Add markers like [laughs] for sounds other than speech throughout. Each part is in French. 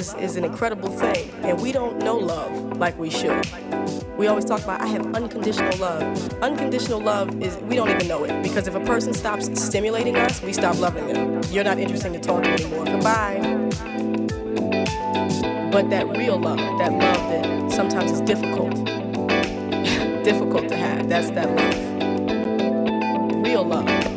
is, is an incredible thing, and we don't know love like we should. We always talk about I have unconditional love. Unconditional love is we don't even know it because if a person stops stimulating us, we stop loving them. You're not interesting to talk to anymore. Goodbye. But that real love, that love that sometimes is difficult, [laughs] difficult to have, that's that love. Real love.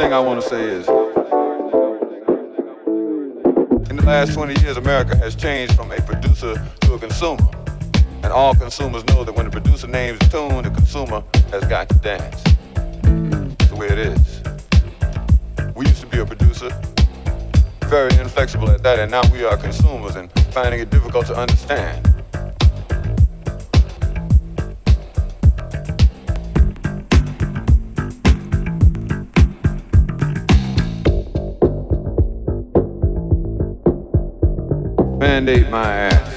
Thing I want to say is in the last 20 years, America has changed from a producer to a consumer. And all consumers know that when the producer names a tune, the consumer has got to dance. That's the way it is. We used to be a producer, very inflexible at that, and now we are consumers and finding it difficult to understand. Mandate my ass.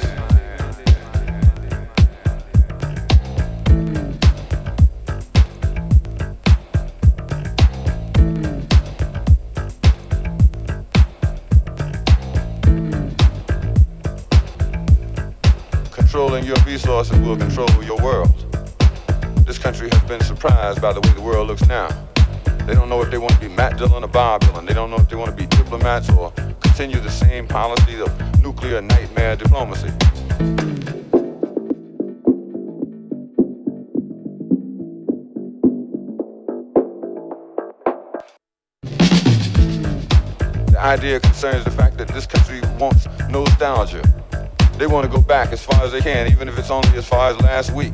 It's only as far as last week.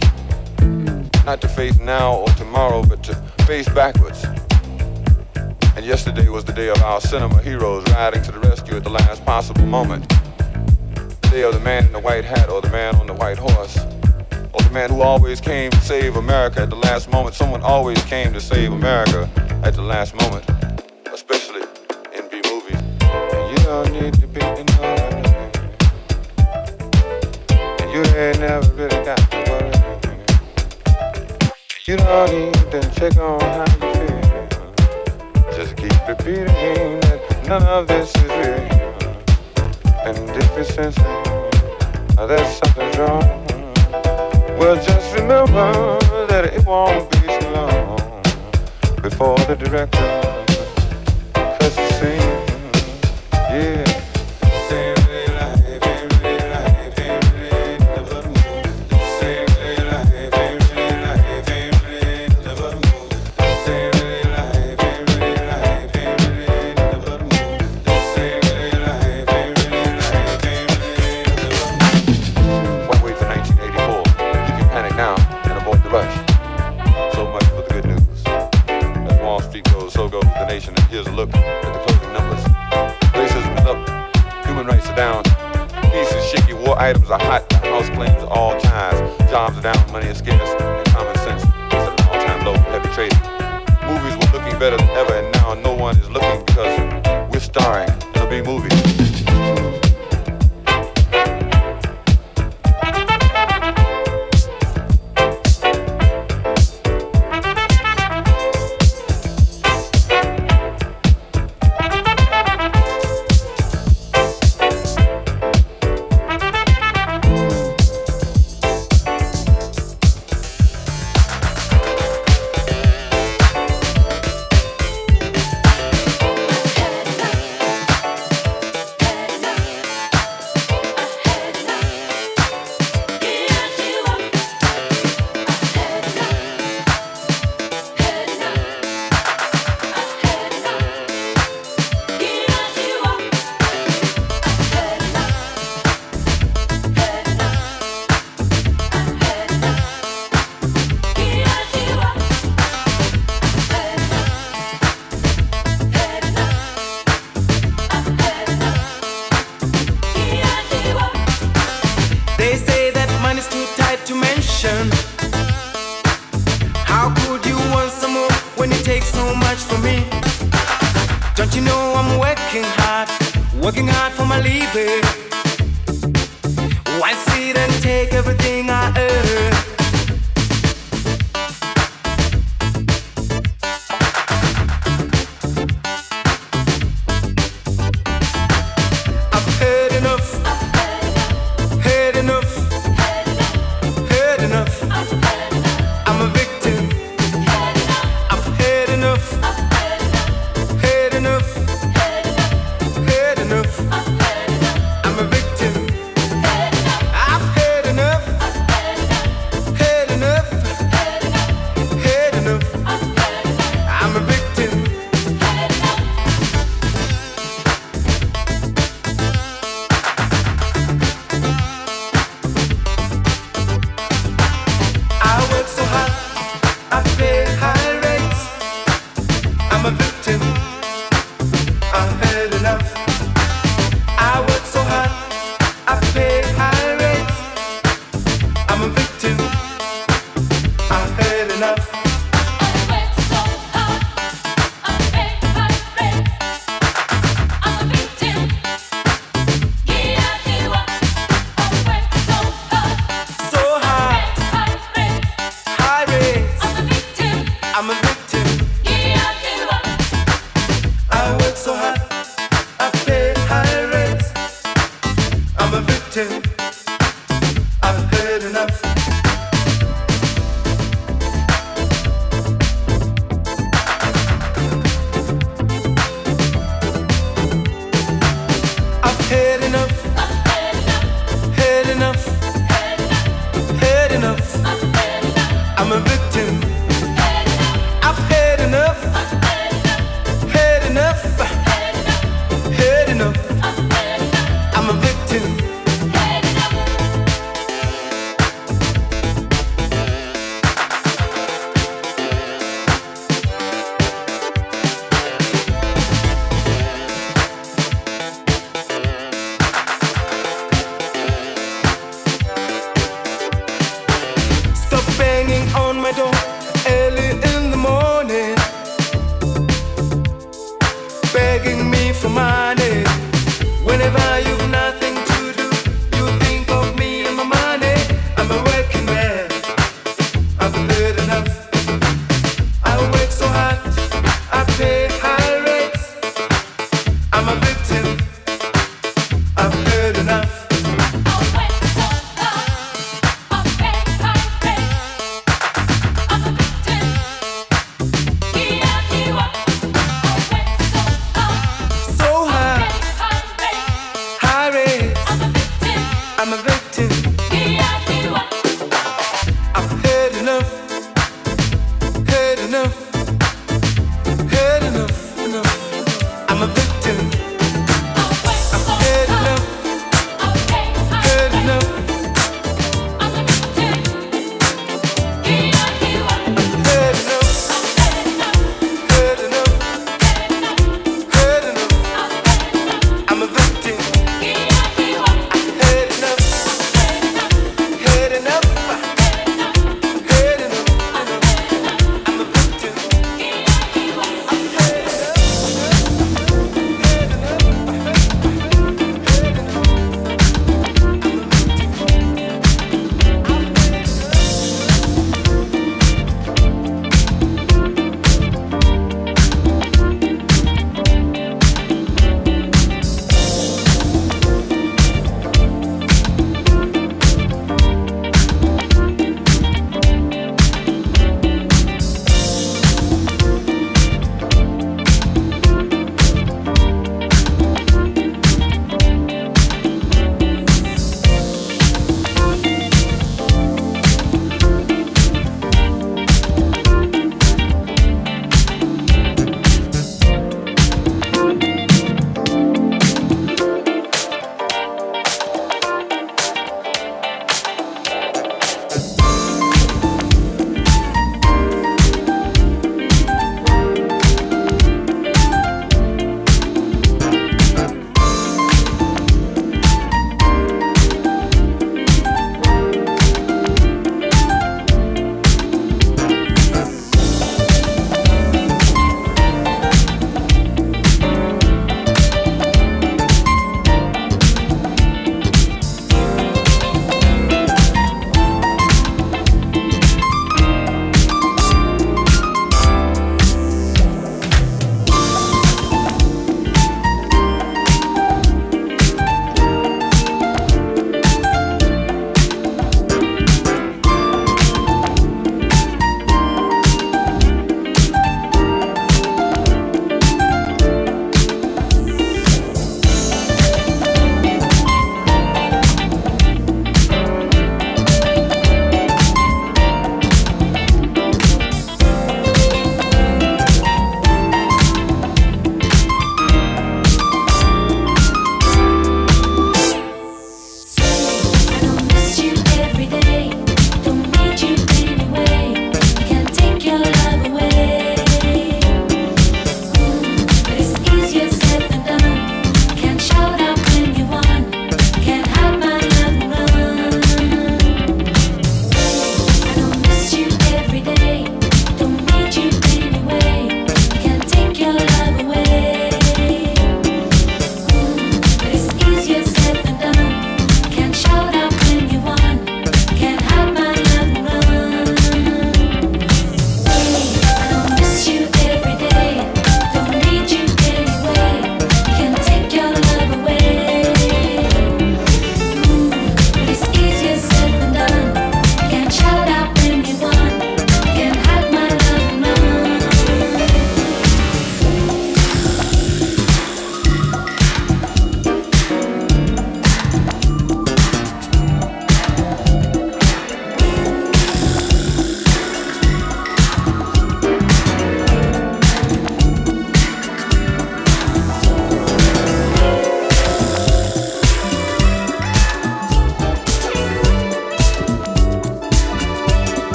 Not to face now or tomorrow, but to face backwards. And yesterday was the day of our cinema heroes riding to the rescue at the last possible moment. The day of the man in the white hat or the man on the white horse. Or the man who always came to save America at the last moment. Someone always came to save America at the last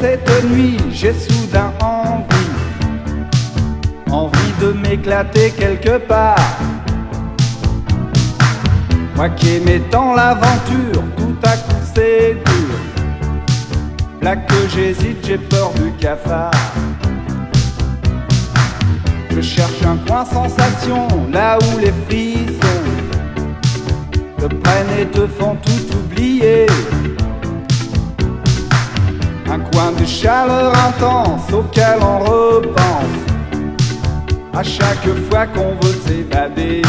cette nuit J'ai soudain envie, envie de m'éclater quelque part. Moi qui aimais tant l'aventure, tout à coup c'est dur. Là que j'hésite, j'ai peur du cafard. Je cherche un coin sensation, là où les frissons te prennent et te font tout oublier. Un coin de chaleur intense auquel on repense à chaque fois qu'on veut s'évader.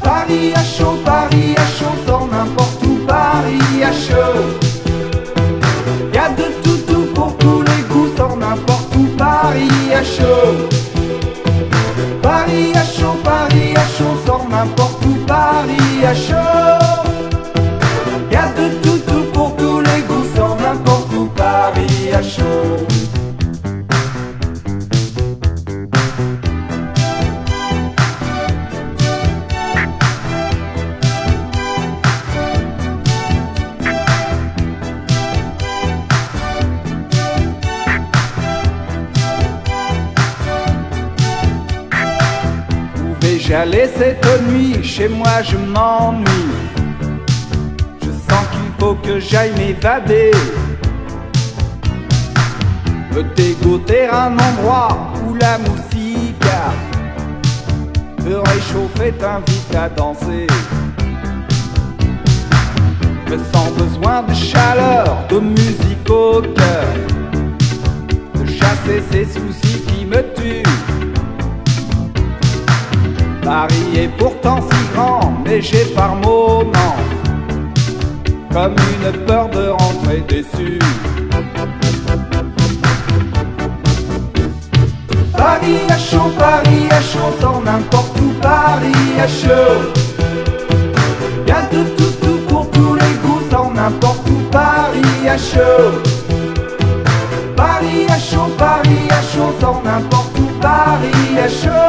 Paris à chaud, Paris à chaud, sort n'importe où, Paris à chaud. Y a de tout, tout pour tous les goûts, sort n'importe où, Paris à chaud. Paris à chaud, Paris à chaud, sort n'importe où, Paris à chaud. Cette nuit Chez moi je m'ennuie. Je sens qu'il faut que j'aille m'évader. Me dégoûter un endroit où la musique me réchauffer, t'invite à danser. Me sens besoin de chaleur, de musique au cœur, de chasser ces soucis qui me tuent. Paris est pourtant si grand, mais j'ai par moments comme une peur de rentrer déçu. Paris à chaud, Paris à chaud, sort n'importe où, Paris à chaud. Y'a de tout, tout pour tous les goûts, sort n'importe où, Paris à chaud. Paris à chaud, Paris à chaud, sort n'importe où, Paris à chaud.